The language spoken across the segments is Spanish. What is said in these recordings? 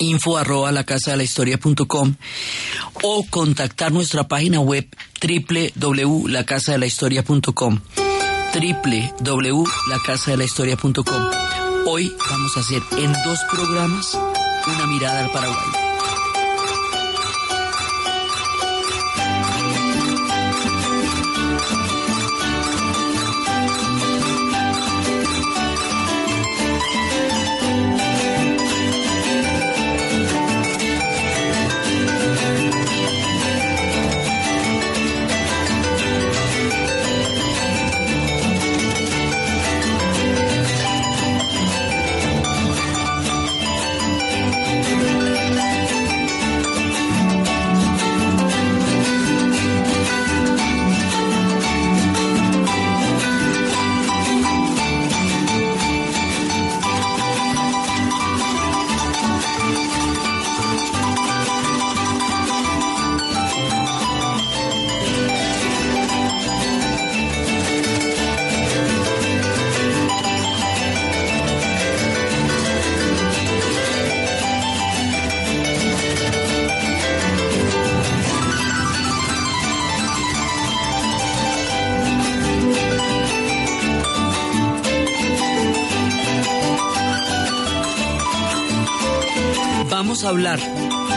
info arroba la casa de historia punto com, o contactar nuestra página web www.lacasadelahistoria.com www.lacasadelahistoria.com Hoy vamos a hacer en dos programas una mirada al Paraguay. Hablar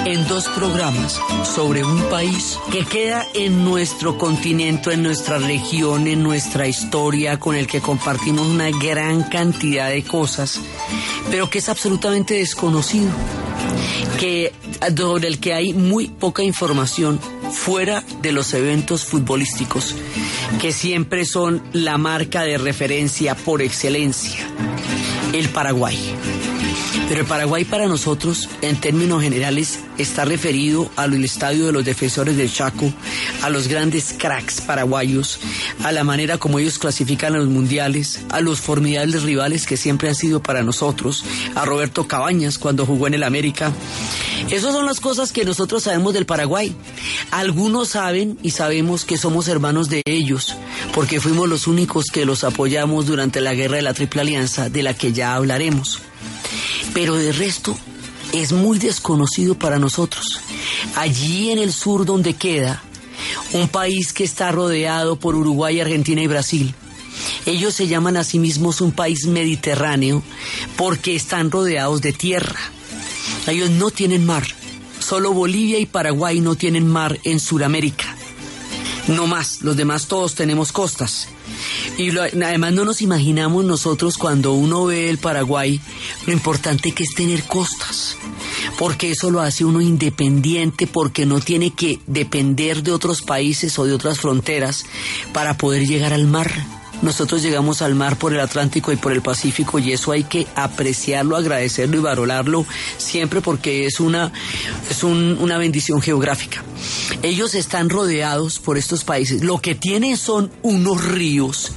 en dos programas sobre un país que queda en nuestro continente, en nuestra región, en nuestra historia, con el que compartimos una gran cantidad de cosas, pero que es absolutamente desconocido, que sobre el que hay muy poca información fuera de los eventos futbolísticos, que siempre son la marca de referencia por excelencia, el Paraguay. Pero el Paraguay para nosotros, en términos generales, está referido al estadio de los defensores del Chaco, a los grandes cracks paraguayos, a la manera como ellos clasifican a los mundiales, a los formidables rivales que siempre han sido para nosotros, a Roberto Cabañas cuando jugó en el América. Esas son las cosas que nosotros sabemos del Paraguay. Algunos saben y sabemos que somos hermanos de ellos, porque fuimos los únicos que los apoyamos durante la guerra de la Triple Alianza, de la que ya hablaremos pero de resto es muy desconocido para nosotros. Allí en el sur donde queda, un país que está rodeado por Uruguay, Argentina y Brasil. Ellos se llaman a sí mismos un país mediterráneo porque están rodeados de tierra. Ellos no tienen mar. Solo Bolivia y Paraguay no tienen mar en Sudamérica. No más, los demás todos tenemos costas. Y además no nos imaginamos nosotros cuando uno ve el Paraguay lo importante que es tener costas, porque eso lo hace uno independiente, porque no tiene que depender de otros países o de otras fronteras para poder llegar al mar. Nosotros llegamos al mar por el Atlántico y por el Pacífico y eso hay que apreciarlo, agradecerlo y valorarlo siempre porque es una, es una bendición geográfica. Ellos están rodeados por estos países. Lo que tienen son unos ríos,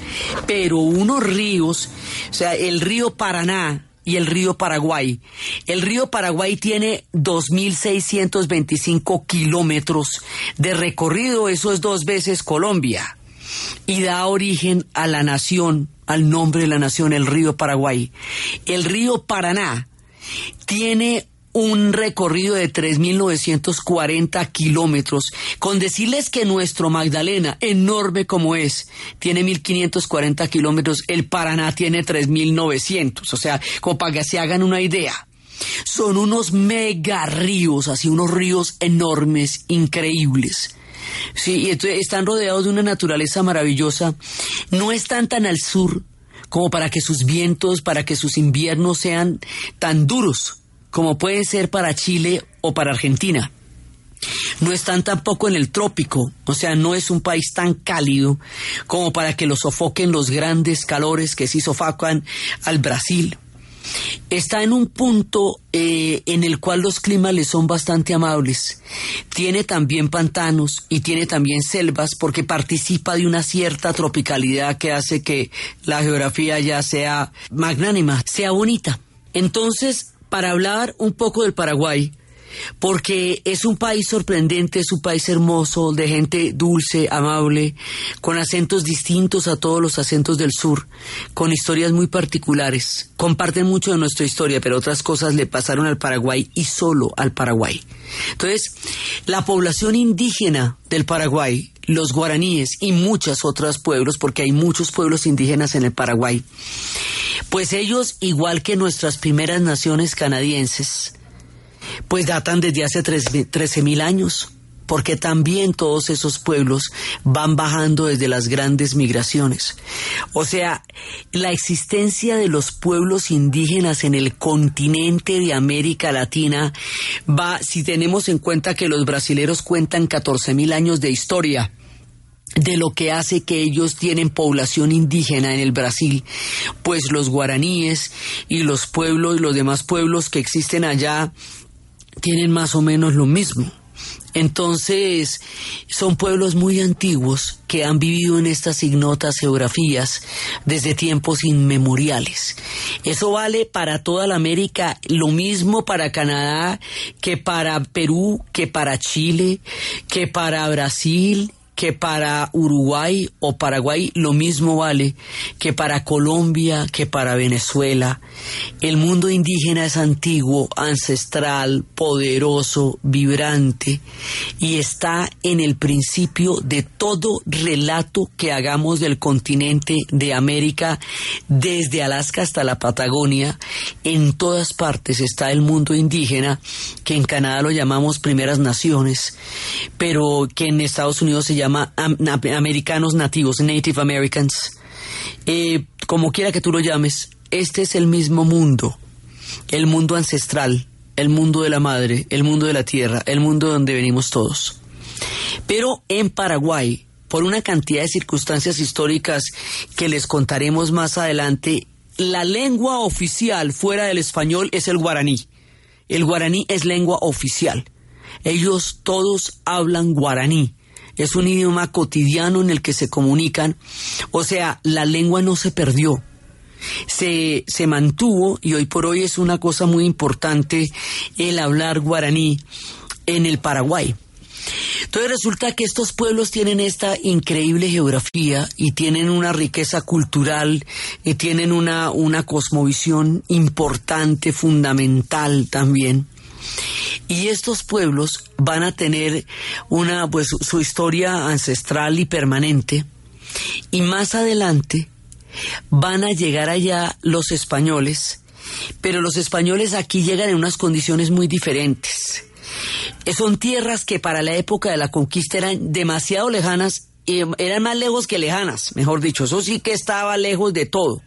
pero unos ríos, o sea, el río Paraná, y el río Paraguay. El río Paraguay tiene 2.625 kilómetros de recorrido, eso es dos veces Colombia y da origen a la nación, al nombre de la nación, el río Paraguay. El río Paraná tiene un recorrido de 3.940 kilómetros, con decirles que nuestro Magdalena, enorme como es, tiene 1.540 kilómetros, el Paraná tiene 3.900, o sea, como para que se hagan una idea. Son unos mega ríos, así unos ríos enormes, increíbles. Sí, y están rodeados de una naturaleza maravillosa. No están tan al sur como para que sus vientos, para que sus inviernos sean tan duros como pueden ser para Chile o para Argentina. No están tampoco en el trópico, o sea, no es un país tan cálido como para que lo sofoquen los grandes calores que sí sofocan al Brasil está en un punto eh, en el cual los climas le son bastante amables. Tiene también pantanos y tiene también selvas porque participa de una cierta tropicalidad que hace que la geografía ya sea magnánima, sea bonita. Entonces, para hablar un poco del Paraguay, porque es un país sorprendente, es un país hermoso, de gente dulce, amable, con acentos distintos a todos los acentos del sur, con historias muy particulares. Comparten mucho de nuestra historia, pero otras cosas le pasaron al Paraguay y solo al Paraguay. Entonces, la población indígena del Paraguay, los guaraníes y muchos otros pueblos, porque hay muchos pueblos indígenas en el Paraguay, pues ellos, igual que nuestras primeras naciones canadienses, pues datan desde hace 13.000 años, porque también todos esos pueblos van bajando desde las grandes migraciones. O sea, la existencia de los pueblos indígenas en el continente de América Latina va, si tenemos en cuenta que los brasileros cuentan 14.000 años de historia, de lo que hace que ellos tienen población indígena en el Brasil, pues los guaraníes y los pueblos y los demás pueblos que existen allá tienen más o menos lo mismo. Entonces, son pueblos muy antiguos que han vivido en estas ignotas geografías desde tiempos inmemoriales. Eso vale para toda la América, lo mismo para Canadá que para Perú, que para Chile, que para Brasil que para Uruguay o Paraguay lo mismo vale que para Colombia, que para Venezuela. El mundo indígena es antiguo, ancestral, poderoso, vibrante y está en el principio de todo relato que hagamos del continente de América, desde Alaska hasta la Patagonia. En todas partes está el mundo indígena, que en Canadá lo llamamos primeras naciones, pero que en Estados Unidos se llama llama americanos nativos, Native Americans. Eh, como quiera que tú lo llames, este es el mismo mundo, el mundo ancestral, el mundo de la madre, el mundo de la tierra, el mundo donde venimos todos. Pero en Paraguay, por una cantidad de circunstancias históricas que les contaremos más adelante, la lengua oficial fuera del español es el guaraní. El guaraní es lengua oficial. Ellos todos hablan guaraní es un idioma cotidiano en el que se comunican, o sea, la lengua no se perdió. Se, se mantuvo y hoy por hoy es una cosa muy importante el hablar guaraní en el Paraguay. Entonces resulta que estos pueblos tienen esta increíble geografía y tienen una riqueza cultural y tienen una, una cosmovisión importante, fundamental también. Y estos pueblos van a tener una, pues, su historia ancestral y permanente. Y más adelante van a llegar allá los españoles, pero los españoles aquí llegan en unas condiciones muy diferentes. Son tierras que para la época de la conquista eran demasiado lejanas, eran más lejos que lejanas, mejor dicho, eso sí que estaba lejos de todo.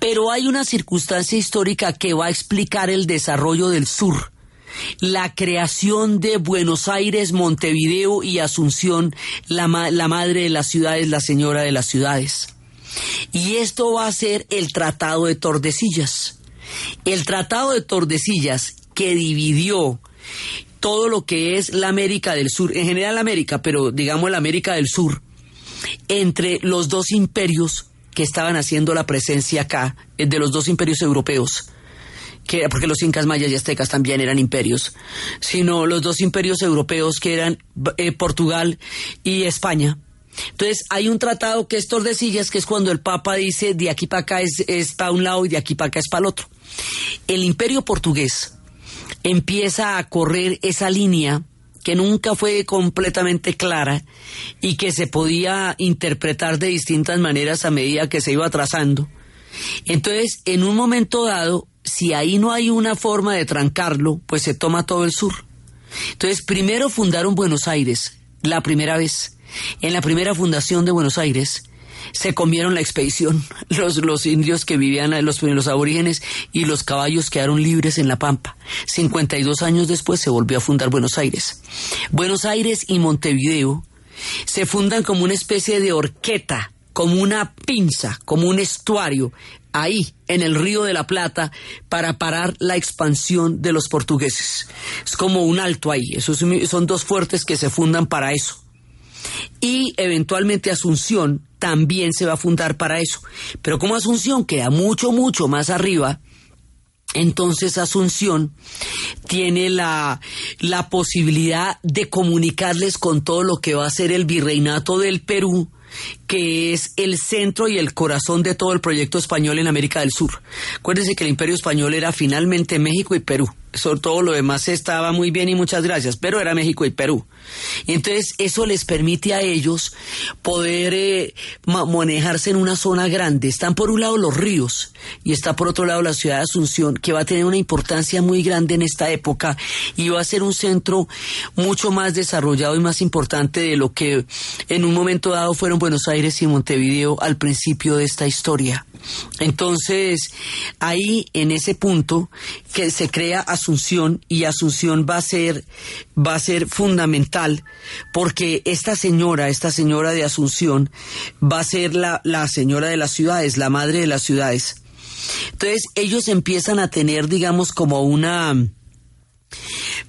Pero hay una circunstancia histórica que va a explicar el desarrollo del sur la creación de Buenos Aires, Montevideo y Asunción, la, madre de las ciudades, la señora de las ciudades. Y esto va a ser el Tratado de Tordesillas. El Tratado de Tordesillas que dividió todo lo que es la América del Sur, en general América, pero digamos la América del Sur, entre los dos imperios que estaban haciendo la presencia acá, de los dos imperios europeos, porque los incas mayas y aztecas también eran imperios, sino los dos imperios europeos que eran eh, Portugal y España. Entonces hay un tratado que es Tordesillas, que es cuando el Papa dice de aquí para acá es, es para un lado y de aquí para acá es para el otro. El imperio portugués empieza a correr esa línea que nunca fue completamente clara y que se podía interpretar de distintas maneras a medida que se iba trazando. Entonces, en un momento dado, si ahí no hay una forma de trancarlo, pues se toma todo el sur. Entonces, primero fundaron Buenos Aires, la primera vez. En la primera fundación de Buenos Aires se comieron la expedición, los, los indios que vivían, los, los aborígenes y los caballos quedaron libres en la pampa. 52 años después se volvió a fundar Buenos Aires. Buenos Aires y Montevideo se fundan como una especie de horqueta como una pinza, como un estuario ahí, en el río de la Plata, para parar la expansión de los portugueses. Es como un alto ahí, esos son dos fuertes que se fundan para eso. Y eventualmente Asunción también se va a fundar para eso. Pero como Asunción queda mucho, mucho más arriba, entonces Asunción tiene la, la posibilidad de comunicarles con todo lo que va a ser el virreinato del Perú, que es el centro y el corazón de todo el proyecto español en América del Sur. Acuérdense que el imperio español era finalmente México y Perú. Sobre todo lo demás estaba muy bien y muchas gracias, pero era México y Perú. Y entonces eso les permite a ellos poder eh, manejarse en una zona grande. Están por un lado los ríos y está por otro lado la ciudad de Asunción, que va a tener una importancia muy grande en esta época y va a ser un centro mucho más desarrollado y más importante de lo que en un momento dado fueron Buenos Aires y Montevideo al principio de esta historia. Entonces, ahí en ese punto que se crea Asunción y Asunción va a ser va a ser fundamental porque esta señora, esta señora de Asunción va a ser la, la señora de las ciudades, la madre de las ciudades. Entonces, ellos empiezan a tener, digamos, como una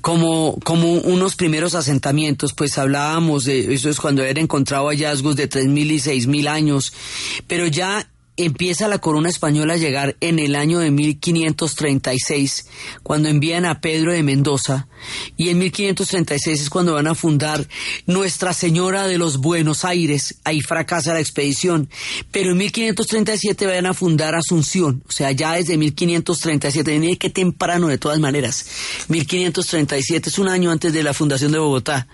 como, como unos primeros asentamientos, pues hablábamos de, eso es cuando era encontrado hallazgos de 3.000 y 6.000 años, pero ya empieza la corona española a llegar en el año de 1536, cuando envían a Pedro de Mendoza, y en 1536 es cuando van a fundar Nuestra Señora de los Buenos Aires, ahí fracasa la expedición, pero en 1537 van a fundar Asunción, o sea, ya desde 1537, miren qué temprano de todas maneras, 1537 es un año antes de la fundación de Bogotá,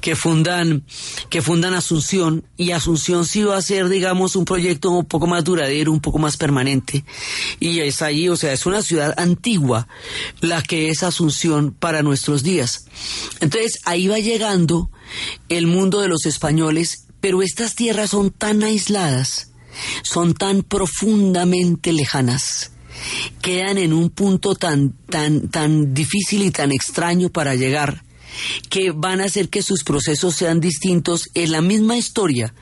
que fundan, que fundan Asunción, y Asunción sí va a ser, digamos, un proyecto un poco más duro un poco más permanente. Y es ahí, o sea, es una ciudad antigua la que es Asunción para nuestros días. Entonces ahí va llegando el mundo de los españoles, pero estas tierras son tan aisladas, son tan profundamente lejanas quedan en un punto tan, tan, tan difícil y tan extraño para llegar, que van a hacer que sus procesos sean distintos en la misma historia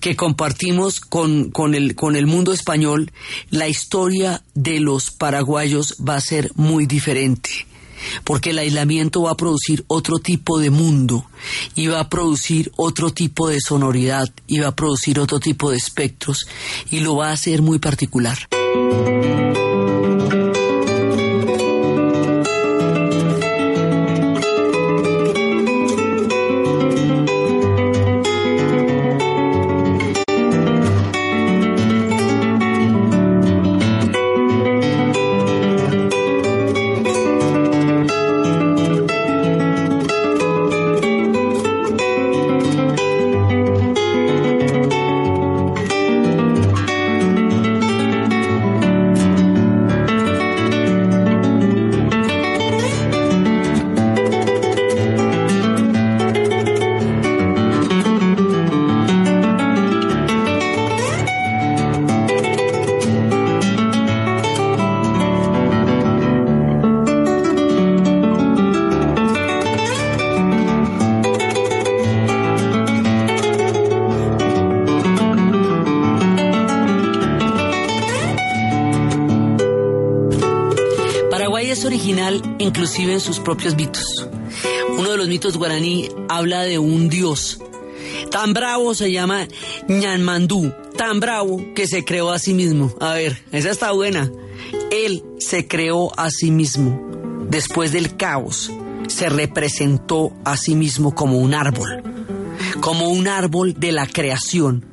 que compartimos con, con, el, con el mundo español, la historia de los paraguayos va a ser muy diferente porque el aislamiento va a producir otro tipo de mundo y va a producir otro tipo de sonoridad y va a producir otro tipo de espectros y lo va a hacer muy particular. Sus propios mitos. Uno de los mitos guaraní habla de un dios. Tan bravo se llama Ñanmandú, tan bravo que se creó a sí mismo. A ver, esa está buena. Él se creó a sí mismo. Después del caos, se representó a sí mismo como un árbol, como un árbol de la creación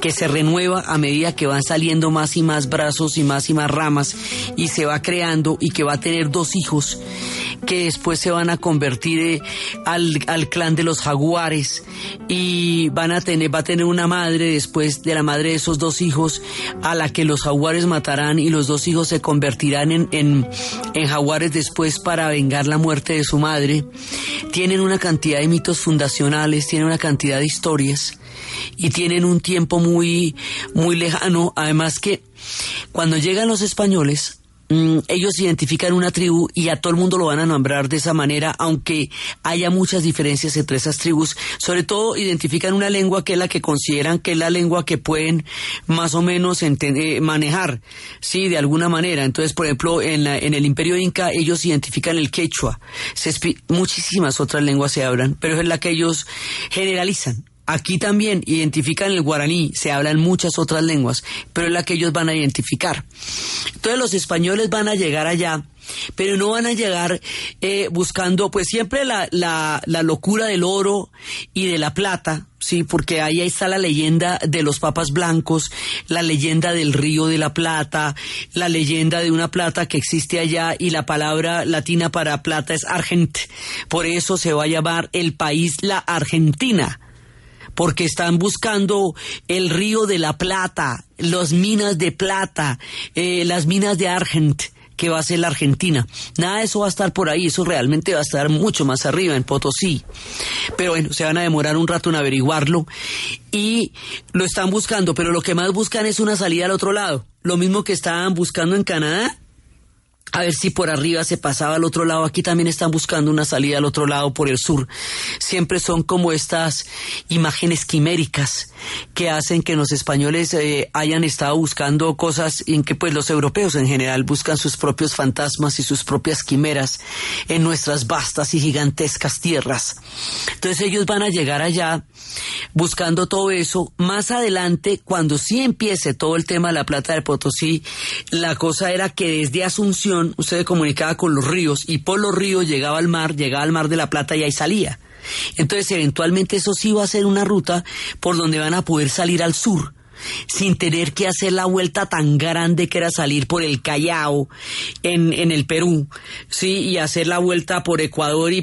que se renueva a medida que van saliendo más y más brazos y más y más ramas y se va creando y que va a tener dos hijos que después se van a convertir eh, al, al, clan de los jaguares y van a tener, va a tener una madre después de la madre de esos dos hijos a la que los jaguares matarán y los dos hijos se convertirán en, en, en jaguares después para vengar la muerte de su madre. Tienen una cantidad de mitos fundacionales, tienen una cantidad de historias y tienen un tiempo muy, muy lejano. Además que cuando llegan los españoles, mm, ellos identifican una tribu y a todo el mundo lo van a nombrar de esa manera, aunque haya muchas diferencias entre esas tribus. Sobre todo identifican una lengua que es la que consideran que es la lengua que pueden más o menos eh, manejar, sí, de alguna manera. Entonces, por ejemplo, en, en el Imperio Inca ellos identifican el quechua. muchísimas otras lenguas se hablan, pero es la que ellos generalizan. Aquí también identifican el guaraní, se hablan muchas otras lenguas, pero es la que ellos van a identificar. Entonces los españoles van a llegar allá, pero no van a llegar eh, buscando pues siempre la, la, la locura del oro y de la plata, sí, porque ahí está la leyenda de los papas blancos, la leyenda del río de la plata, la leyenda de una plata que existe allá y la palabra latina para plata es argent. Por eso se va a llamar el país la Argentina porque están buscando el río de la plata, las minas de plata, eh, las minas de Argent que va a ser la Argentina. Nada de eso va a estar por ahí, eso realmente va a estar mucho más arriba en Potosí. Pero bueno, se van a demorar un rato en averiguarlo y lo están buscando, pero lo que más buscan es una salida al otro lado. Lo mismo que estaban buscando en Canadá, a ver si por arriba se pasaba al otro lado. Aquí también están buscando una salida al otro lado por el sur. Siempre son como estas imágenes quiméricas que hacen que los españoles eh, hayan estado buscando cosas en que pues los europeos en general buscan sus propios fantasmas y sus propias quimeras en nuestras vastas y gigantescas tierras. Entonces ellos van a llegar allá buscando todo eso. Más adelante, cuando sí empiece todo el tema de la plata de Potosí, la cosa era que desde Asunción usted se comunicaba con los ríos y por los ríos llegaba al mar, llegaba al mar de la plata y ahí salía. Entonces, eventualmente eso sí va a ser una ruta por donde van a poder salir al sur sin tener que hacer la vuelta tan grande que era salir por el Callao en, en el Perú, sí, y hacer la vuelta por Ecuador y,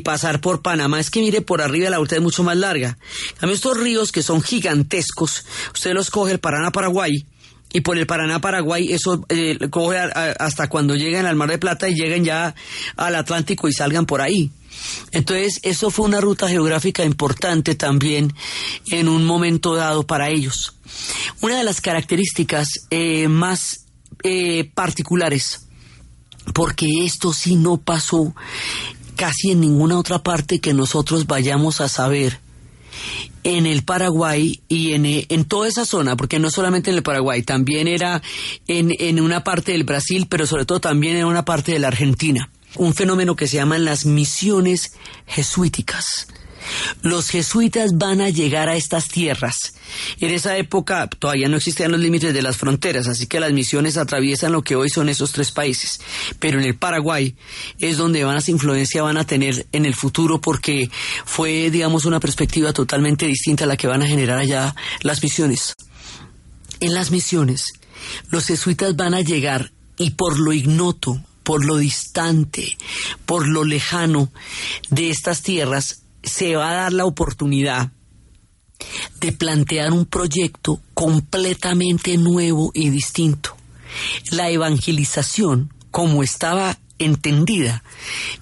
pasar por Panamá. Es que mire, por arriba la vuelta es mucho más larga. A estos ríos que son gigantescos, usted los coge el Paraná Paraguay, y por el Paraná Paraguay eso eh, coge hasta cuando lleguen al Mar de Plata y lleguen ya al Atlántico y salgan por ahí. Entonces, eso fue una ruta geográfica importante también en un momento dado para ellos. Una de las características eh, más eh, particulares, porque esto sí no pasó casi en ninguna otra parte que nosotros vayamos a saber, en el Paraguay y en, en, toda esa zona, porque no solamente en el Paraguay, también era en, en una parte del Brasil, pero sobre todo también en una parte de la Argentina un fenómeno que se llaman las misiones jesuíticas. Los jesuitas van a llegar a estas tierras. En esa época todavía no existían los límites de las fronteras, así que las misiones atraviesan lo que hoy son esos tres países. Pero en el Paraguay es donde más influencia van a tener en el futuro porque fue, digamos, una perspectiva totalmente distinta a la que van a generar allá las misiones. En las misiones, los jesuitas van a llegar y por lo ignoto, por lo distante, por lo lejano de estas tierras, se va a dar la oportunidad de plantear un proyecto completamente nuevo y distinto. La evangelización, como estaba entendida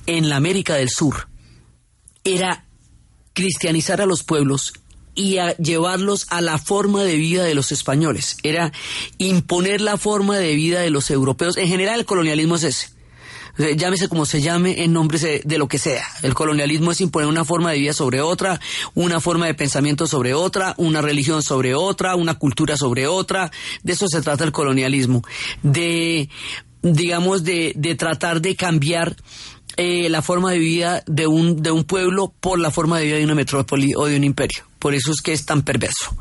en la América del Sur, era cristianizar a los pueblos y a llevarlos a la forma de vida de los españoles. Era imponer la forma de vida de los europeos. En general el colonialismo es ese. Llámese como se llame en nombre de lo que sea. El colonialismo es imponer una forma de vida sobre otra, una forma de pensamiento sobre otra, una religión sobre otra, una cultura sobre otra. De eso se trata el colonialismo. De, digamos, de, de tratar de cambiar eh, la forma de vida de un, de un pueblo por la forma de vida de una metrópoli o de un imperio. Por eso es que es tan perverso.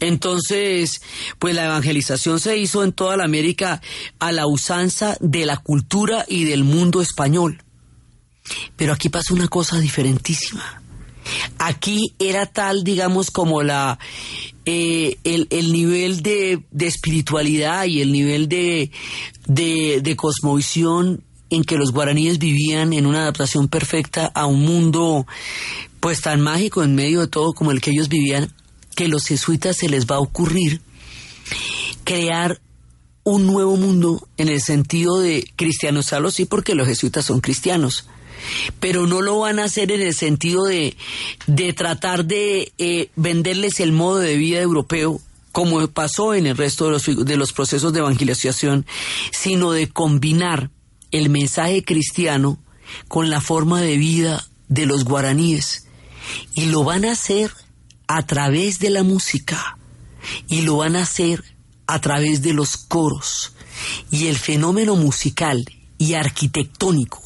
Entonces, pues la evangelización se hizo en toda la América a la usanza de la cultura y del mundo español. Pero aquí pasa una cosa diferentísima. Aquí era tal, digamos, como la eh, el, el, nivel de, de, espiritualidad y el nivel de, de, de cosmovisión en que los guaraníes vivían en una adaptación perfecta a un mundo pues tan mágico en medio de todo como el que ellos vivían, que los jesuitas se les va a ocurrir crear un nuevo mundo en el sentido de cristianizarlo, sí, porque los jesuitas son cristianos, pero no lo van a hacer en el sentido de, de tratar de eh, venderles el modo de vida europeo como pasó en el resto de los, de los procesos de evangelización, sino de combinar el mensaje cristiano con la forma de vida de los guaraníes. Y lo van a hacer a través de la música. Y lo van a hacer a través de los coros. Y el fenómeno musical y arquitectónico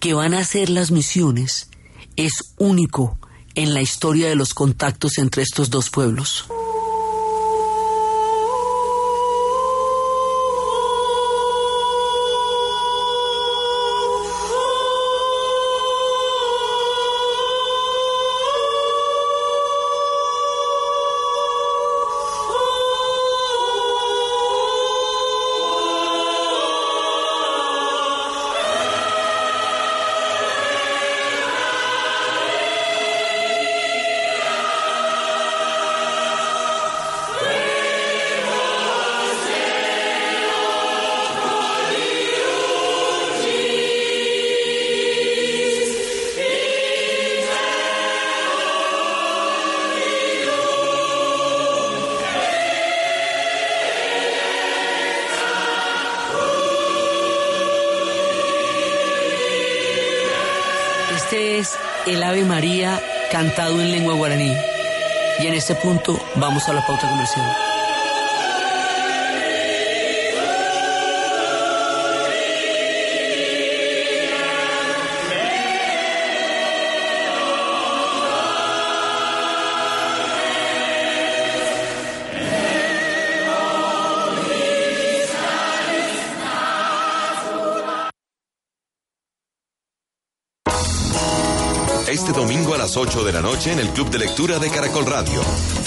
que van a hacer las misiones es único en la historia de los contactos entre estos dos pueblos. Este punto vamos a la pauta comercial. Las 8 de la noche en el Club de Lectura de Caracol Radio.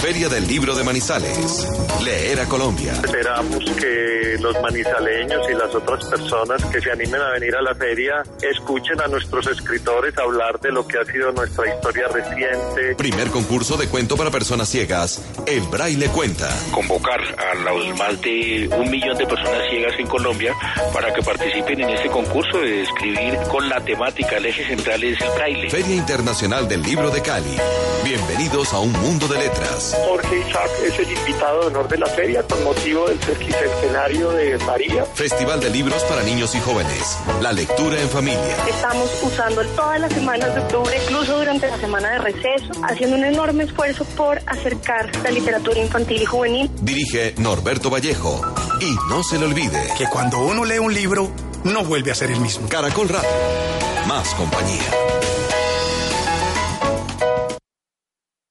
Feria del Libro de Manizales. Leer a Colombia. Esperamos que los manizaleños y las otras personas que se animen a venir a la feria escuchen a nuestros escritores hablar de lo que ha sido nuestra historia reciente. Primer concurso de cuento para personas ciegas. El Braille Cuenta. Convocar a los más de un millón de personas ciegas en Colombia para que participen en este concurso de escribir con la temática, el eje central es el braille. Feria Internacional del Libro de Cali. Bienvenidos a un mundo de letras. Jorge Isaac es el invitado de honor de la feria con motivo del sesquicentenario de María. Festival de libros para niños y jóvenes. La lectura en familia. Estamos usando todas las semanas de octubre, incluso durante la semana de receso, haciendo un enorme esfuerzo por acercar la literatura infantil y juvenil. Dirige Norberto Vallejo. Y no se le olvide que cuando uno lee un libro, no vuelve a ser el mismo. Caracol Radio. Más compañía.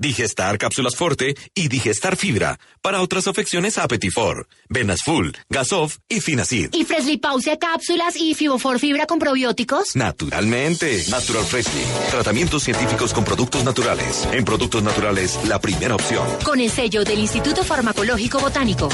Digestar Cápsulas Forte y Digestar Fibra. Para otras afecciones, Apetifor, Venas Full, Gasof y Finacid. ¿Y Freshly Pause Cápsulas y Fibofor Fibra con probióticos? Naturalmente. Natural Freshly. Tratamientos científicos con productos naturales. En productos naturales, la primera opción. Con el sello del Instituto Farmacológico Botánico.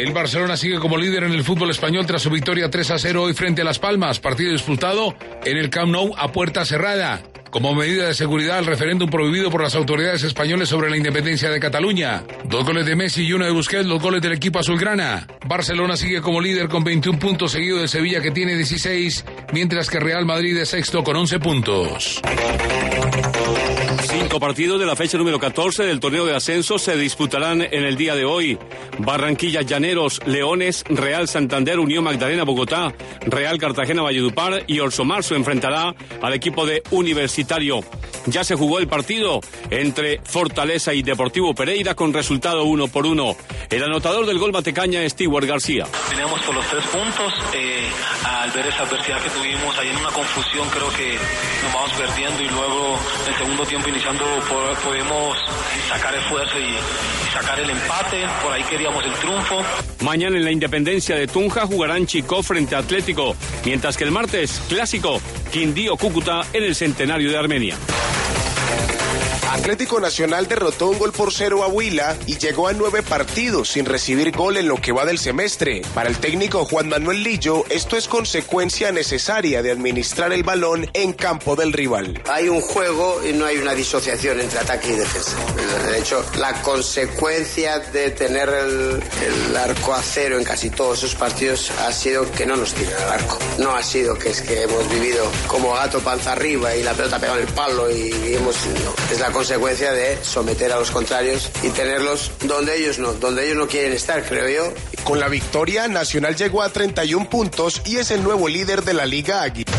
El Barcelona sigue como líder en el fútbol español tras su victoria 3 a 0 hoy frente a Las Palmas, partido disputado en el Camp Nou a puerta cerrada. Como medida de seguridad al referéndum prohibido por las autoridades españoles sobre la independencia de Cataluña. Dos goles de Messi y uno de Busquets, los goles del equipo azulgrana. Barcelona sigue como líder con 21 puntos, seguido de Sevilla que tiene 16, mientras que Real Madrid es sexto con 11 puntos. Cinco partidos de la fecha número 14 del torneo de ascenso se disputarán en el día de hoy. Barranquilla, Llaneros, Leones, Real Santander, Unión Magdalena, Bogotá, Real Cartagena, Valledupar y Orso Marzo enfrentará al equipo de Universitario. Ya se jugó el partido entre Fortaleza y Deportivo Pereira con resultado uno por uno. El anotador del gol Batecaña es Stewart García. Teníamos por los tres puntos. Eh, al ver esa adversidad que tuvimos ahí en una confusión, creo que nos vamos perdiendo y luego el segundo tiempo inicial improvisando podemos sacar esfuerzo y, sacar el empate. Por ahí queríamos el triunfo. Mañana en la Independencia de Tunja jugarán Chico frente a Atlético, mientras que el martes, clásico, Quindío Cúcuta en el Centenario de Armenia. Atlético Nacional derrotó un gol por cero a Huila y llegó a nueve partidos sin recibir gol en lo que va del semestre. Para el técnico Juan Manuel Lillo, esto es consecuencia necesaria de administrar el balón en campo del rival. Hay un juego y no hay una disociación entre ataque y defensa. De hecho, la consecuencia de tener el, arco a cero en casi todos esos partidos ha sido que no nos tiran al arco. No ha sido que es que hemos vivido como gato panza arriba y la pelota pegado en el palo y, hemos... es la de someter a los contrarios y tenerlos donde ellos no, donde ellos no quieren estar, creo yo. Con la victoria, Nacional llegó a 31 puntos y es el nuevo líder de la Liga Águila.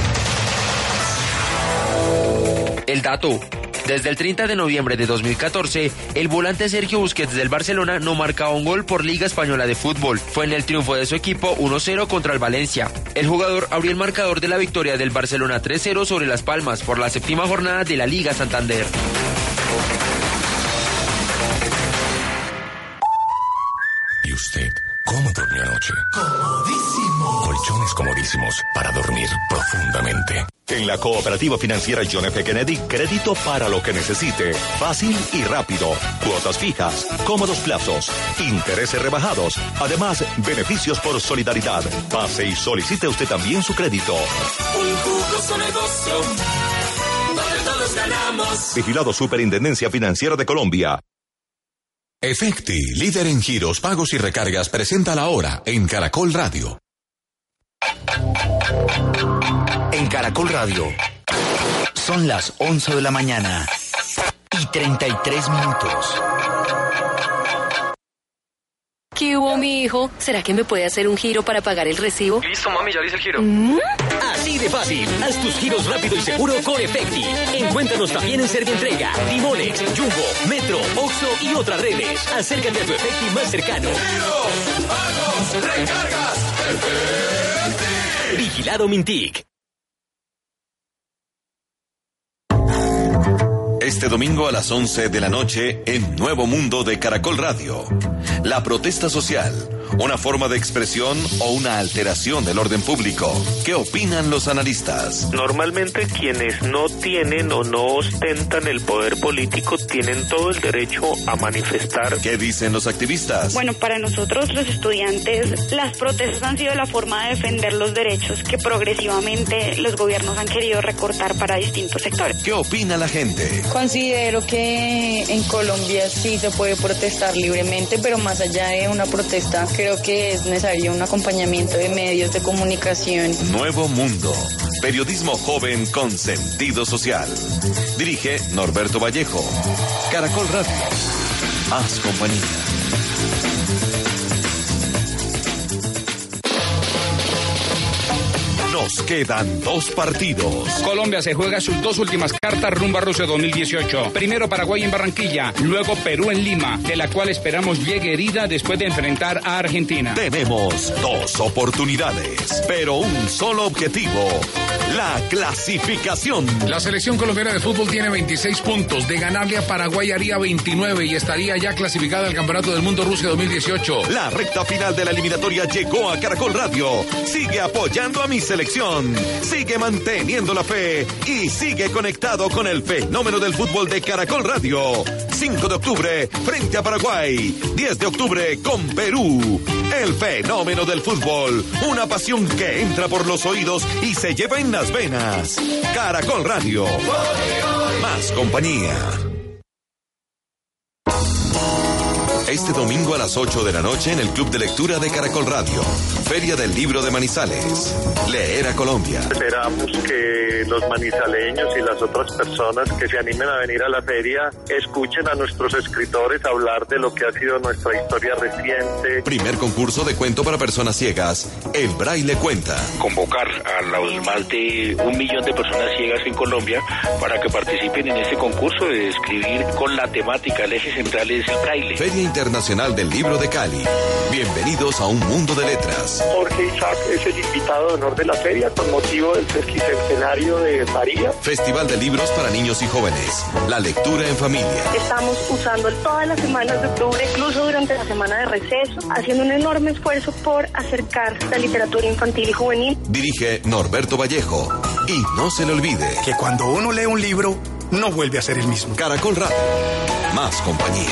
El dato. Desde el 30 de noviembre de 2014, el volante Sergio Busquets del Barcelona no marcaba un gol por Liga Española de Fútbol. Fue en el triunfo de su equipo 1-0 contra el Valencia. El jugador abrió el marcador de la victoria del Barcelona 3-0 sobre Las Palmas por la séptima jornada de la Liga Santander. ¿Y usted cómo durmió anoche? Comodísimo. Colchones comodísimos para dormir profundamente. En la Cooperativa Financiera John F. Kennedy, crédito para lo que necesite. Fácil y rápido. Cuotas fijas, cómodos plazos, intereses rebajados. Además, beneficios por solidaridad. Pase y solicite usted también su crédito. Un jugoso negocio. Todos ganamos. Vigilado Superintendencia Financiera de Colombia. Efecti, líder en giros, pagos y recargas, presenta la hora en Caracol Radio. En Caracol Radio. Son las 11 de la mañana y 33 minutos. ¿Qué hubo, mi hijo? ¿Será que me puede hacer un giro para pagar el recibo? Listo, mami, ya hice el giro. ¿Mm? Así de fácil. Haz tus giros rápido y seguro con Efecti. Encuéntranos también en Servientrega, Timonex, Jumbo, Metro, Oxo y otras redes. Acércate a tu Efecti más cercano. Giros, pagos, recargas, Efecti. Vigilado Mintic. Este domingo a las 11 de la noche en Nuevo Mundo de Caracol Radio. La protesta social, una forma de expresión o una alteración del orden público. ¿Qué opinan los analistas? Normalmente quienes no tienen o no ostentan el poder político tienen todo el derecho a manifestar. ¿Qué dicen los activistas? Bueno, para nosotros los estudiantes, las protestas han sido la forma de defender los derechos que progresivamente los gobiernos han querido recortar para distintos sectores. ¿Qué opina la gente? Considero que en Colombia sí se puede protestar libremente, pero más allá de una protesta, creo que es necesario un acompañamiento de medios de comunicación. Nuevo Mundo. Periodismo joven con sentido social. Dirige Norberto Vallejo. Caracol Radio. Más compañía. Nos quedan dos partidos. Colombia se juega sus dos últimas cartas rumbo a Rusia 2018. Primero Paraguay en Barranquilla, luego Perú en Lima, de la cual esperamos llegue herida después de enfrentar a Argentina. Tenemos dos oportunidades, pero un solo objetivo. La clasificación. La selección colombiana de fútbol tiene 26 puntos. De ganarle a Paraguay haría 29 y estaría ya clasificada al Campeonato del Mundo Rusia 2018. La recta final de la eliminatoria llegó a Caracol Radio. Sigue apoyando a mi selección. Sigue manteniendo la fe y sigue conectado con el fenómeno del fútbol de Caracol Radio. 5 de octubre frente a Paraguay. 10 de octubre con Perú. El fenómeno del fútbol. Una pasión que entra por los oídos y se lleva en las venas. Caracol Radio. Más compañía. Este domingo a las 8 de la noche en el Club de Lectura de Caracol Radio. Feria del Libro de Manizales. Leer a Colombia. Esperamos que los manizaleños y las otras personas que se animen a venir a la feria escuchen a nuestros escritores hablar de lo que ha sido nuestra historia reciente. Primer concurso de cuento para personas ciegas. El Braille Cuenta. Convocar a los más de un millón de personas ciegas en Colombia para que participen en este concurso de escribir con la temática, el eje central es el braille. Feria Internacional del Libro de Cali. Bienvenidos a un mundo de letras. Jorge Isaac es el invitado de honor de la feria con motivo del sesquicentenario de María. Festival de libros para niños y jóvenes. La lectura en familia. Estamos usando todas las semanas de octubre, incluso durante la semana de receso, haciendo un enorme esfuerzo por acercar la literatura infantil y juvenil. Dirige Norberto Vallejo. Y no se le olvide que cuando uno lee un libro, no vuelve a ser el mismo. Caracol Radio. Más compañía.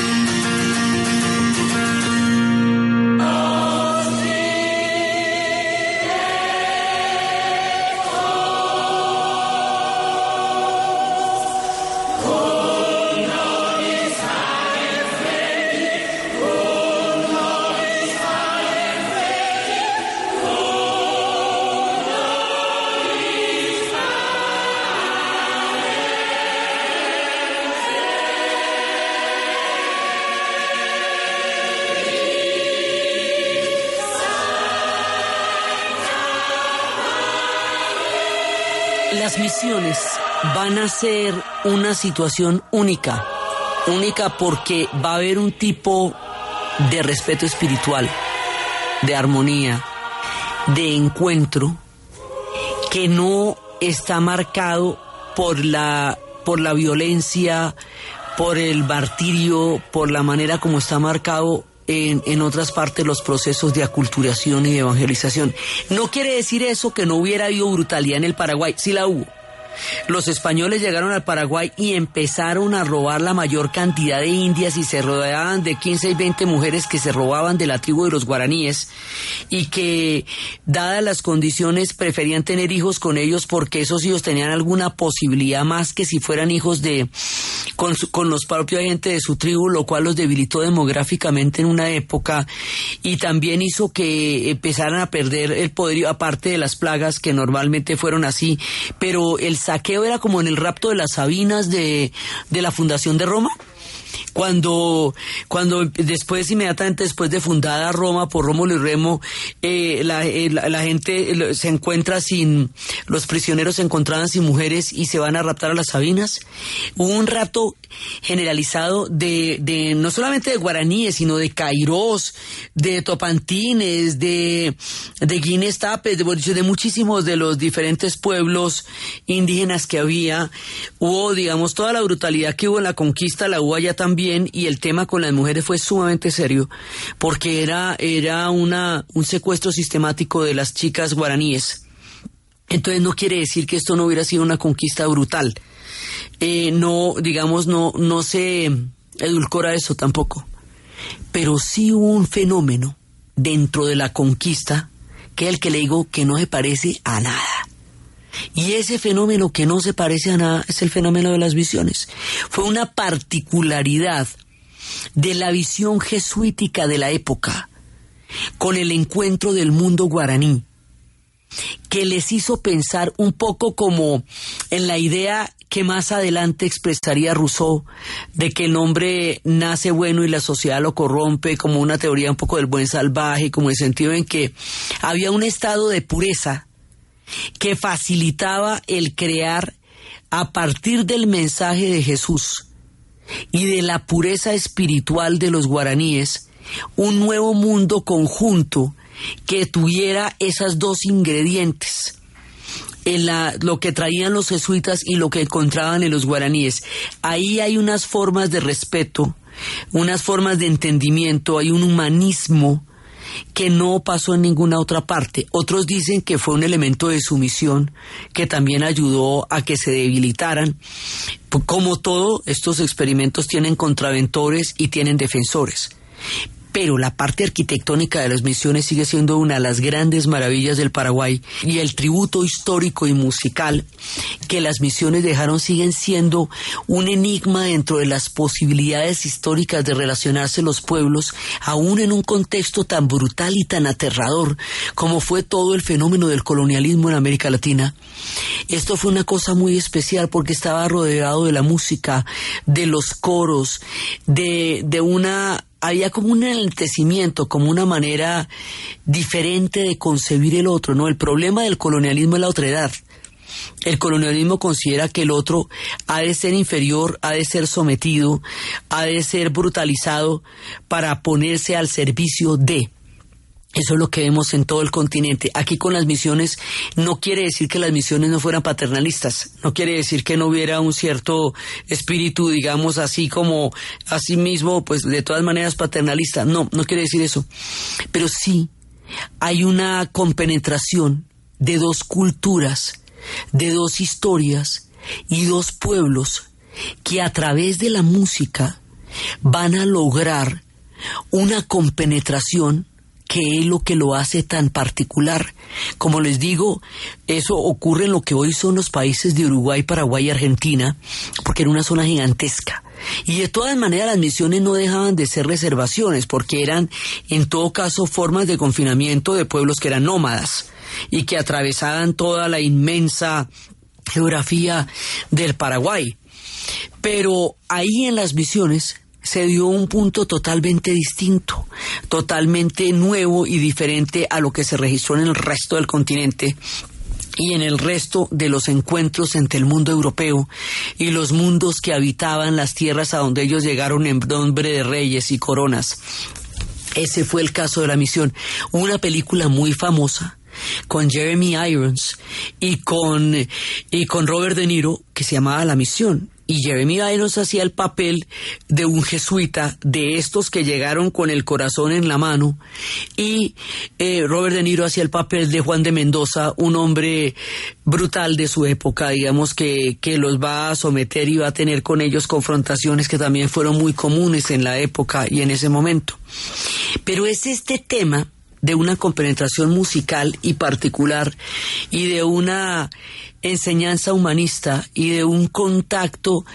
A ser una situación única, única porque va a haber un tipo de respeto espiritual, de armonía, de encuentro, que no está marcado por la, por la violencia, por el martirio, por la manera como está marcado en, en, otras partes los procesos de aculturación y de evangelización. No quiere decir eso que no hubiera habido brutalidad en el Paraguay, sí la hubo. Los españoles llegaron al Paraguay y empezaron a robar la mayor cantidad de indias y se rodeaban de 15 y 20 mujeres que se robaban de la tribu de los guaraníes y que, dadas las condiciones, preferían tener hijos con ellos porque esos hijos tenían alguna posibilidad más que si fueran hijos de con, los propios gente de su tribu, lo cual los debilitó demográficamente en una época y también hizo que empezaran a perder el poder, aparte de las plagas que normalmente fueron así, pero el saqueo era como en el rapto de las Sabinas de, de la fundación de Roma cuando, cuando después, inmediatamente después de fundada Roma por Rómulo y Remo, eh, la, eh, gente se encuentra sin, los prisioneros se encontraban sin mujeres y se van a raptar a las Sabinas. Hubo un rato generalizado de, de no solamente de guaraníes, sino de cairós, de topantines, de, de tapes, de, de muchísimos de los diferentes pueblos indígenas que había. Hubo, digamos, toda la brutalidad que hubo en la conquista, la hubo allá también, y el tema con las mujeres fue sumamente serio, porque era, era una, un secuestro sistemático de las chicas guaraníes. Entonces no quiere decir que esto no hubiera sido una conquista brutal. Eh, no, digamos, no, no se edulcora eso tampoco. Pero sí hubo un fenómeno dentro de la conquista, que es el que le digo que no se parece a nada. Y ese fenómeno que no se parece a nada es el fenómeno de las visiones. Fue una particularidad de la visión jesuítica de la época con el encuentro del mundo guaraní que les hizo pensar un poco como en la idea que más adelante expresaría Rousseau de que el hombre nace bueno y la sociedad lo corrompe, como una teoría un poco del buen salvaje, como el sentido en que había un estado de pureza que facilitaba el crear a partir del mensaje de Jesús y de la pureza espiritual de los guaraníes un nuevo mundo conjunto que tuviera esas dos ingredientes. En la, lo que traían los jesuitas y lo que encontraban en los guaraníes. Ahí hay unas formas de respeto, unas formas de entendimiento, hay un humanismo que no pasó en ninguna otra parte. Otros dicen que fue un elemento de sumisión que también ayudó a que se debilitaran. Como todo, estos experimentos tienen contraventores y tienen defensores pero la parte arquitectónica de las misiones sigue siendo una de las grandes maravillas del Paraguay y el tributo histórico y musical que las misiones dejaron siguen siendo un enigma dentro de las posibilidades históricas de relacionarse los pueblos, aún en un contexto tan brutal y tan aterrador como fue todo el fenómeno del colonialismo en América Latina. Esto fue una cosa muy especial porque estaba rodeado de la música, de los coros, de, de una había como un enaltecimiento, como una manera diferente de concebir el otro, ¿no? El problema del colonialismo es la otredad. El colonialismo considera que el otro ha de ser inferior, ha de ser sometido, ha de ser brutalizado para ponerse al servicio de. Eso es lo que vemos en todo el continente. Aquí con las misiones no quiere decir que las misiones no fueran paternalistas, no quiere decir que no hubiera un cierto espíritu, digamos así como así mismo, pues de todas maneras paternalista. No, no quiere decir eso. Pero sí hay una compenetración de dos culturas, de dos historias y dos pueblos que a través de la música van a lograr una compenetración que es lo que lo hace tan particular. Como les digo, eso ocurre en lo que hoy son los países de Uruguay, Paraguay y Argentina, porque era una zona gigantesca. Y de todas maneras las misiones no dejaban de ser reservaciones, porque eran en todo caso formas de confinamiento de pueblos que eran nómadas y que atravesaban toda la inmensa geografía del Paraguay. Pero ahí en las misiones se dio un punto totalmente distinto, totalmente nuevo y diferente a lo que se registró en el resto del continente y en el resto de los encuentros entre el mundo europeo y los mundos que habitaban las tierras a donde ellos llegaron en nombre de reyes y coronas. Ese fue el caso de la misión. Una película muy famosa con Jeremy Irons y con, y con Robert De Niro que se llamaba La Misión y Jeremy Irons hacía el papel de un jesuita, de estos que llegaron con el corazón en la mano, y eh, Robert De Niro hacía el papel de Juan de Mendoza, un hombre brutal de su época, digamos, que, que los va a someter y va a tener con ellos confrontaciones que también fueron muy comunes en la época y en ese momento. Pero es este tema de una compenetración musical y particular y de una enseñanza humanista y de un contacto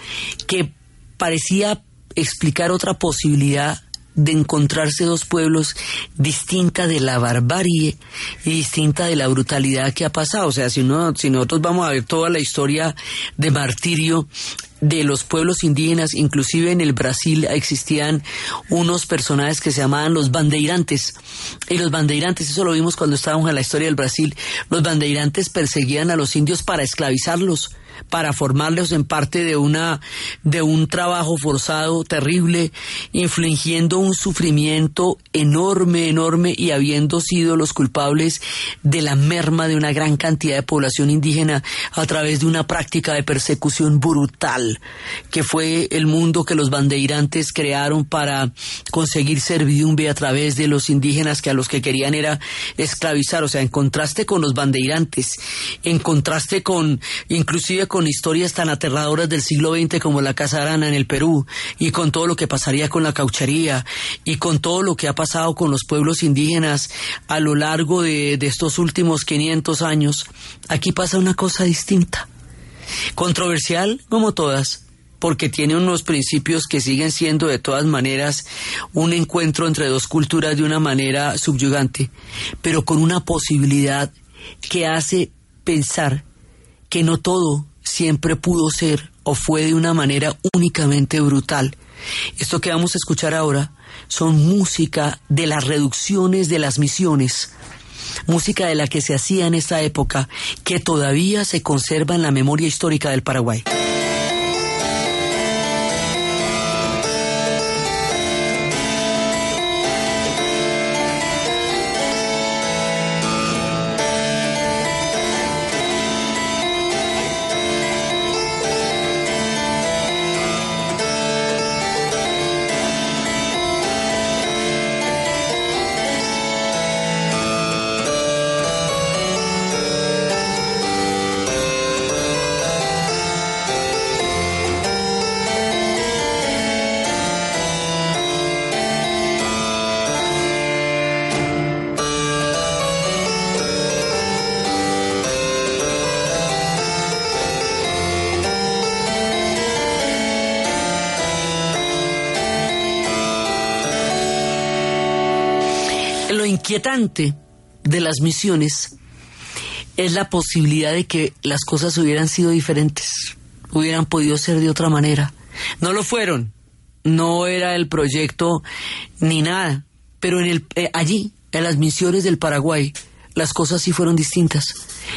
que parecía explicar otra posibilidad de encontrarse dos pueblos distinta de la barbarie y distinta de la brutalidad que ha pasado. O sea, si, no, si nosotros vamos a ver toda la historia de martirio de los pueblos indígenas, inclusive en el Brasil existían unos personajes que se llamaban los bandeirantes. Y los bandeirantes, eso lo vimos cuando estábamos en la historia del Brasil, los bandeirantes perseguían a los indios para esclavizarlos para formarlos en parte de una de un trabajo forzado terrible, infligiendo un sufrimiento enorme, enorme y habiendo sido los culpables de la merma de una gran cantidad de población indígena a través de una práctica de persecución brutal, que fue el mundo que los bandeirantes crearon para conseguir servidumbre a través de los indígenas que a los que querían era esclavizar, o sea, en contraste con los bandeirantes, en contraste con inclusive con historias tan aterradoras del siglo XX como la Casa Arana en el Perú y con todo lo que pasaría con la cauchería y con todo lo que ha pasado con los pueblos indígenas a lo largo de, de estos últimos 500 años, aquí pasa una cosa distinta. Controversial como todas, porque tiene unos principios que siguen siendo de todas maneras un encuentro entre dos culturas de una manera subyugante, pero con una posibilidad que hace pensar que no todo siempre pudo ser o fue de una manera únicamente brutal. Esto que vamos a escuchar ahora son música de las reducciones de las misiones, música de la que se hacía en esta época, que todavía se conserva en la memoria histórica del Paraguay. Inquietante de las misiones es la posibilidad de que las cosas hubieran sido diferentes, hubieran podido ser de otra manera. No lo fueron, no era el proyecto ni nada. Pero en el, eh, allí, en las misiones del Paraguay, las cosas sí fueron distintas.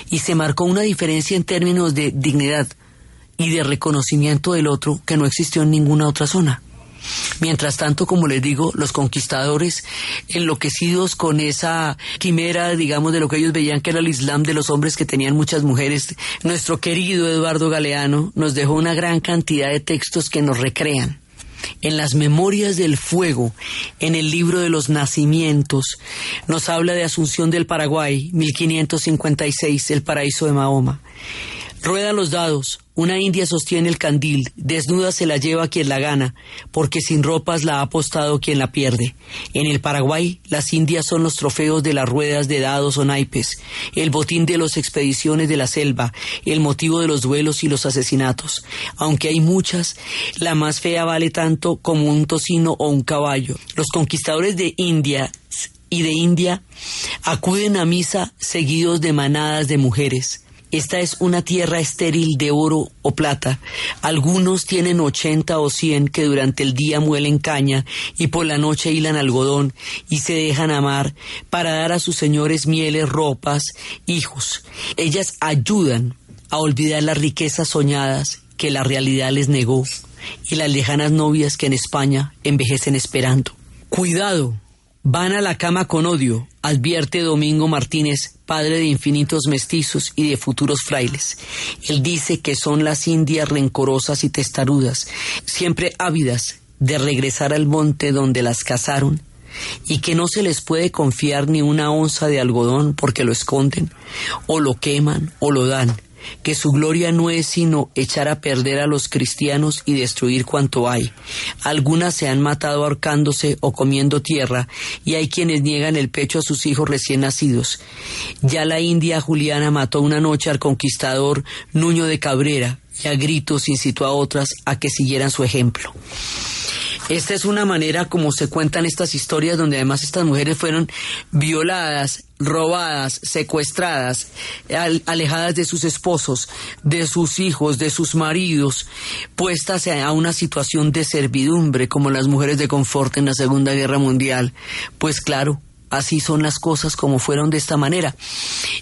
Y se marcó una diferencia en términos de dignidad y de reconocimiento del otro que no existió en ninguna otra zona. Mientras tanto, como les digo, los conquistadores, enloquecidos con esa quimera, digamos, de lo que ellos veían que era el Islam de los hombres que tenían muchas mujeres, nuestro querido Eduardo Galeano nos dejó una gran cantidad de textos que nos recrean. En las Memorias del Fuego, en el libro de los nacimientos, nos habla de Asunción del Paraguay, 1556, el paraíso de Mahoma. Ruedan los dados, una india sostiene el candil, desnuda se la lleva quien la gana, porque sin ropas la ha apostado quien la pierde. En el Paraguay, las indias son los trofeos de las ruedas de dados o naipes, el botín de las expediciones de la selva, el motivo de los duelos y los asesinatos. Aunque hay muchas, la más fea vale tanto como un tocino o un caballo. Los conquistadores de India y de India acuden a misa seguidos de manadas de mujeres. Esta es una tierra estéril de oro o plata. Algunos tienen ochenta o cien que durante el día muelen caña y por la noche hilan algodón y se dejan amar para dar a sus señores mieles, ropas, hijos. Ellas ayudan a olvidar las riquezas soñadas que la realidad les negó y las lejanas novias que en España envejecen esperando. Cuidado, Van a la cama con odio, advierte Domingo Martínez, padre de infinitos mestizos y de futuros frailes. Él dice que son las indias rencorosas y testarudas, siempre ávidas de regresar al monte donde las cazaron, y que no se les puede confiar ni una onza de algodón porque lo esconden, o lo queman, o lo dan que su gloria no es sino echar a perder a los cristianos y destruir cuanto hay. Algunas se han matado ahorcándose o comiendo tierra, y hay quienes niegan el pecho a sus hijos recién nacidos. Ya la India Juliana mató una noche al conquistador Nuño de Cabrera, y a gritos incitó a otras a que siguieran su ejemplo. Esta es una manera como se cuentan estas historias donde además estas mujeres fueron violadas, robadas, secuestradas, alejadas de sus esposos, de sus hijos, de sus maridos, puestas a una situación de servidumbre como las mujeres de confort en la Segunda Guerra Mundial. Pues claro, así son las cosas como fueron de esta manera.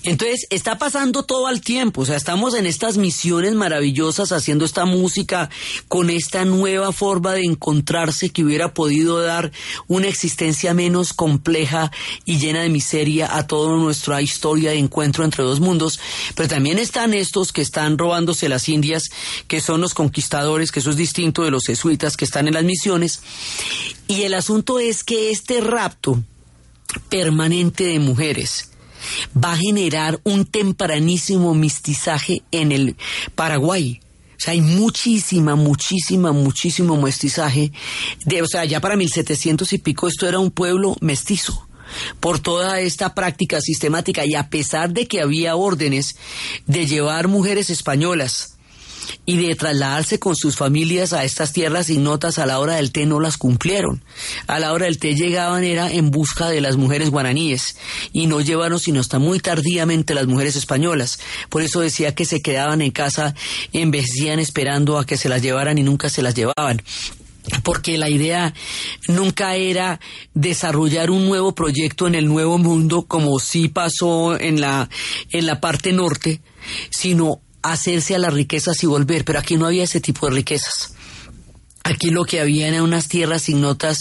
Entonces, está pasando todo al tiempo, o sea, estamos en estas misiones maravillosas haciendo esta música con esta nueva forma de encontrarse que hubiera podido dar una existencia menos compleja y llena de miseria a toda nuestra historia de encuentro entre dos mundos, pero también están estos que están robándose las Indias, que son los conquistadores, que eso es distinto de los jesuitas que están en las misiones, y el asunto es que este rapto, permanente de mujeres va a generar un tempranísimo mestizaje en el Paraguay. O sea, hay muchísima, muchísima, muchísimo mestizaje. De, o sea, ya para 1700 y pico esto era un pueblo mestizo por toda esta práctica sistemática y a pesar de que había órdenes de llevar mujeres españolas y de trasladarse con sus familias a estas tierras ignotas a la hora del té no las cumplieron. A la hora del té llegaban era en busca de las mujeres guaraníes y no llevaron sino hasta muy tardíamente las mujeres españolas. Por eso decía que se quedaban en casa, envejecían esperando a que se las llevaran y nunca se las llevaban porque la idea nunca era desarrollar un nuevo proyecto en el nuevo mundo como sí pasó en la en la parte norte, sino hacerse a las riquezas y volver, pero aquí no había ese tipo de riquezas. Aquí lo que había eran unas tierras ignotas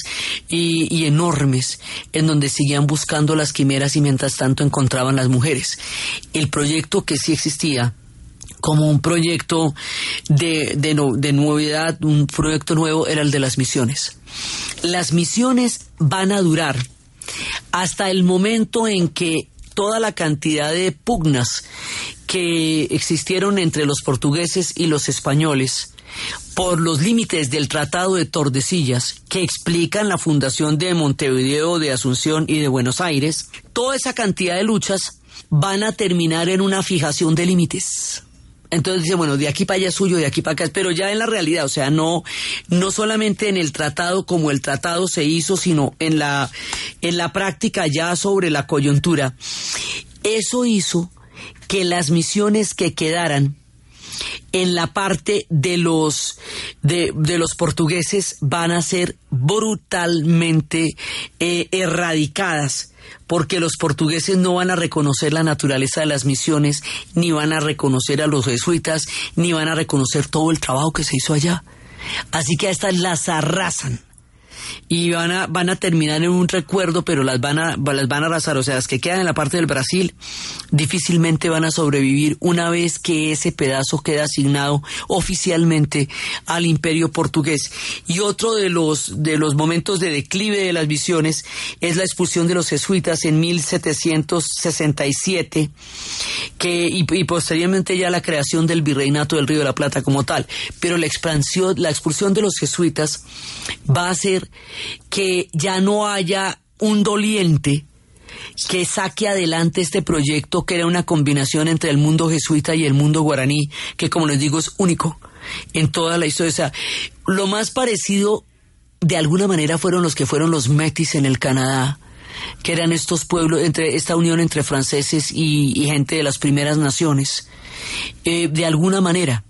y, enormes, en donde seguían buscando las quimeras y mientras tanto encontraban las mujeres. El proyecto que sí existía, como un proyecto de, de, de novedad, un proyecto nuevo, era el de las misiones. Las misiones van a durar hasta el momento en que toda la cantidad de pugnas que existieron entre los portugueses y los españoles por los límites del Tratado de Tordesillas que explican la fundación de Montevideo, de Asunción y de Buenos Aires, toda esa cantidad de luchas van a terminar en una fijación de límites. Entonces dice, bueno, de aquí para allá es suyo, de aquí para acá, pero ya en la realidad, o sea, no, no solamente en el tratado como el tratado se hizo, sino en la, en la práctica ya sobre la coyuntura. Eso hizo que las misiones que quedaran en la parte de los de, de los portugueses van a ser brutalmente eh, erradicadas porque los portugueses no van a reconocer la naturaleza de las misiones, ni van a reconocer a los jesuitas, ni van a reconocer todo el trabajo que se hizo allá. Así que a estas las arrasan y van a, van a terminar en un recuerdo, pero las van, a, las van a arrasar. O sea, las que quedan en la parte del Brasil difícilmente van a sobrevivir una vez que ese pedazo queda asignado oficialmente al imperio portugués. Y otro de los, de los momentos de declive de las visiones es la expulsión de los jesuitas en 1767 que, y, y posteriormente ya la creación del virreinato del Río de la Plata como tal. Pero la expansión, la expulsión de los jesuitas va a ser que ya no haya un doliente que saque adelante este proyecto que era una combinación entre el mundo jesuita y el mundo guaraní, que como les digo es único en toda la historia. O sea, lo más parecido de alguna manera fueron los que fueron los metis en el Canadá, que eran estos pueblos, entre esta unión entre franceses y, gente de las primeras naciones. Eh, de alguna manera,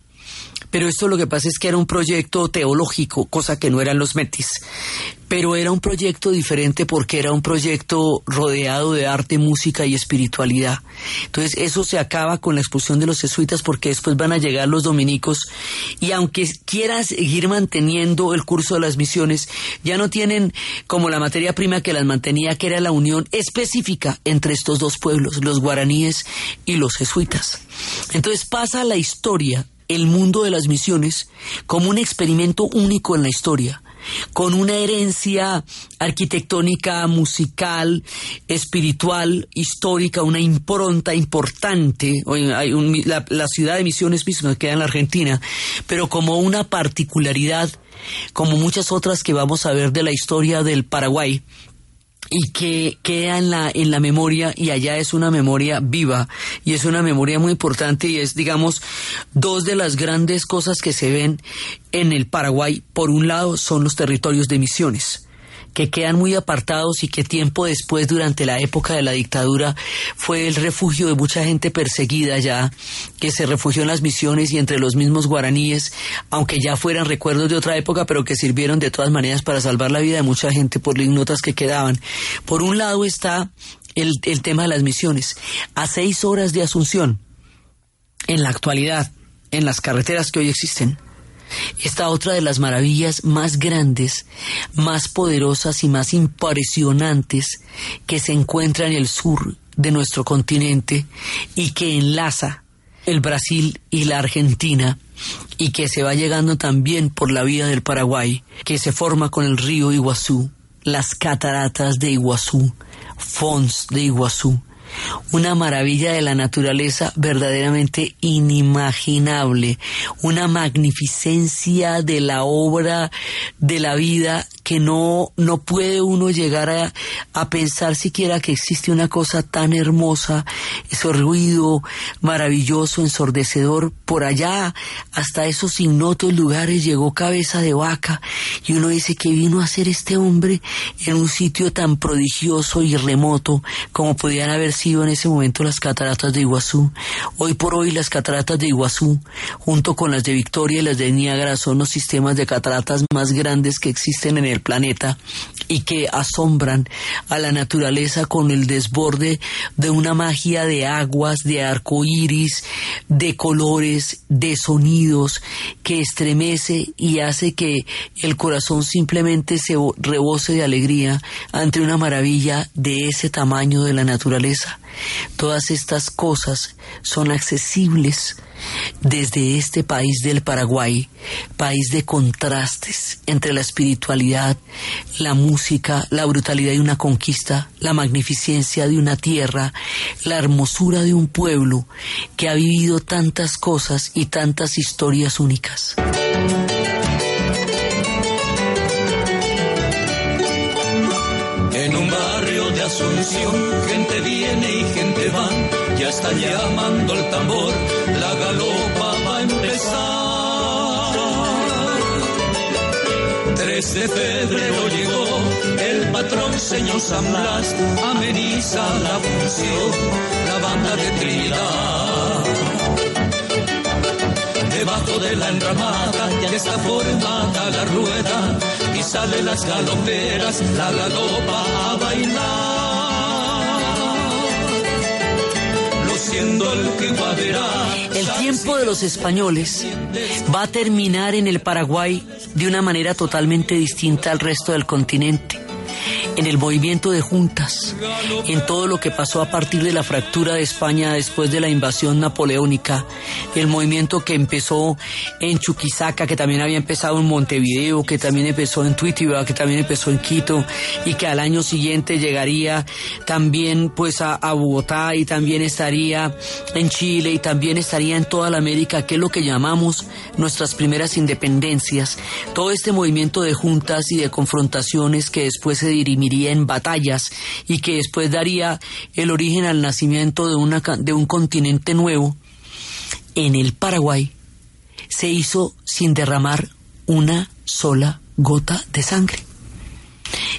pero esto lo que pasa es que era un proyecto teológico, cosa que no eran los metis. Pero era un proyecto diferente porque era un proyecto rodeado de arte, música y espiritualidad. Entonces eso se acaba con la expulsión de los jesuitas porque después van a llegar los dominicos y aunque quieran seguir manteniendo el curso de las misiones, ya no tienen como la materia prima que las mantenía, que era la unión específica entre estos dos pueblos, los guaraníes y los jesuitas. Entonces pasa la historia el mundo de las misiones como un experimento único en la historia, con una herencia arquitectónica, musical, espiritual, histórica, una impronta importante. Un, la, la, ciudad de Misiones misma queda en la Argentina, pero como una particularidad, como muchas otras que vamos a ver de la historia del Paraguay, y que queda en la, en la memoria y allá es una memoria viva y es una memoria muy importante y es, digamos, dos de las grandes cosas que se ven en el Paraguay. Por un lado son los territorios de misiones que quedan muy apartados y que tiempo después, durante la época de la dictadura, fue el refugio de mucha gente perseguida ya, que se refugió en las misiones y entre los mismos guaraníes, aunque ya fueran recuerdos de otra época, pero que sirvieron de todas maneras para salvar la vida de mucha gente por las ignotas que quedaban. Por un lado está el, el tema de las misiones. A seis horas de Asunción, en la actualidad, en las carreteras que hoy existen, esta otra de las maravillas más grandes, más poderosas y más impresionantes que se encuentra en el sur de nuestro continente y que enlaza el Brasil y la Argentina y que se va llegando también por la vía del Paraguay, que se forma con el río Iguazú, las cataratas de Iguazú, Fons de Iguazú, una maravilla de la naturaleza verdaderamente inimaginable, una magnificencia de la obra de la vida que no, no puede uno llegar a, pensar siquiera que existe una cosa tan hermosa, ese ruido maravilloso, ensordecedor, por allá, hasta esos ignotos lugares llegó cabeza de vaca, y uno dice que vino a hacer este hombre en un sitio tan prodigioso y remoto como podían haber sido en ese momento las cataratas de Iguazú. Hoy por hoy las cataratas de Iguazú, junto con las de Victoria y las de Niágara, son los sistemas de cataratas más grandes que existen en el planeta y que asombran a la naturaleza con el desborde de una magia de aguas, de arco iris, de colores, de sonidos que estremece y hace que el corazón simplemente se rebose de alegría ante una maravilla de ese tamaño de la naturaleza. Todas estas cosas son accesibles desde este país del Paraguay, país de contrastes entre la espiritualidad, la música, la brutalidad de una conquista, la magnificencia de una tierra, la hermosura de un pueblo que ha vivido tantas cosas y tantas historias únicas. Asunción, gente viene y gente va, ya está llamando el tambor, la galopa va a empezar. 3 de febrero llegó el patrón señor San Blas, ameniza la función, la banda de Trinidad. Debajo de la enramada ya está formada la rueda y salen las galoperas, la galopa a bailar. El tiempo de los españoles va a terminar en el Paraguay de una manera totalmente distinta al resto del continente en el movimiento de juntas, en todo lo que pasó a partir de la fractura de España después de la invasión napoleónica, el movimiento que empezó en Chuquisaca, que también había empezado en Montevideo, que también empezó en Tuitiba, que también empezó en Quito y que al año siguiente llegaría también pues a, Bogotá y también estaría en Chile y también estaría en toda la América, que es lo que llamamos nuestras primeras independencias. Todo este movimiento de juntas y de confrontaciones que después se en batallas y que después daría el origen al nacimiento de, una, de un continente nuevo, en el Paraguay se hizo sin derramar una sola gota de sangre.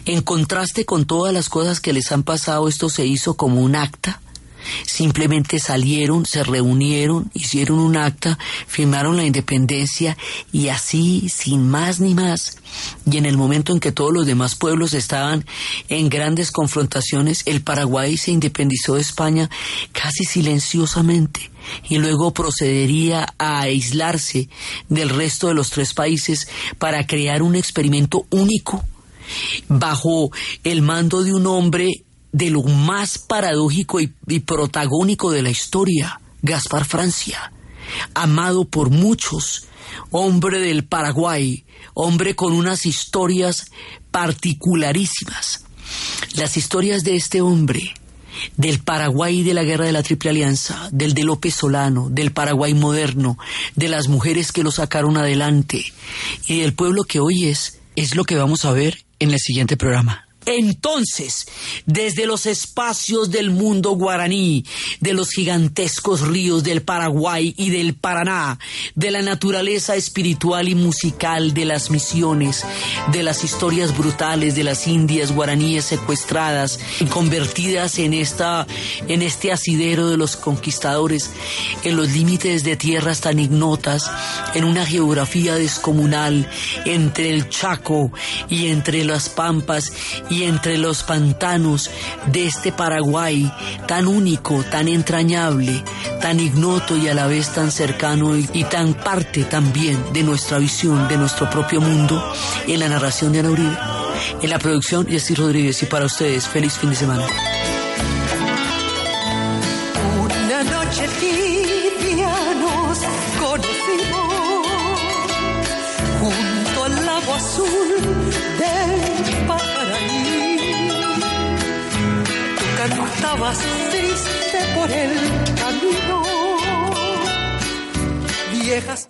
En contraste con todas las cosas que les han pasado, esto se hizo como un acta Simplemente salieron, se reunieron, hicieron un acta, firmaron la independencia y así, sin más ni más. Y en el momento en que todos los demás pueblos estaban en grandes confrontaciones, el Paraguay se independizó de España casi silenciosamente y luego procedería a aislarse del resto de los tres países para crear un experimento único bajo el mando de un hombre de lo más paradójico y, protagónico de la historia, Gaspar Francia, amado por muchos, hombre del Paraguay, hombre con unas historias particularísimas. Las historias de este hombre, del Paraguay de la Guerra de la Triple Alianza, del de López Solano, del Paraguay moderno, de las mujeres que lo sacaron adelante y del pueblo que hoy es, es lo que vamos a ver en el siguiente programa. Entonces, desde los espacios del mundo guaraní, de los gigantescos ríos del Paraguay y del Paraná, de la naturaleza espiritual y musical de las misiones, de las historias brutales de las indias guaraníes secuestradas y convertidas en esta en este asidero de los conquistadores, en los límites de tierras tan ignotas, en una geografía descomunal entre el Chaco y entre las pampas y y entre los pantanos de este Paraguay tan único, tan entrañable, tan ignoto y a la vez tan cercano y, tan parte también de nuestra visión, de nuestro propio mundo, en la narración de Ana Uribe, en la producción Jessy Rodríguez y para ustedes, feliz fin de semana. Una noche tibia nos conocimos junto al lago azul andabas triste por el camino. Viejas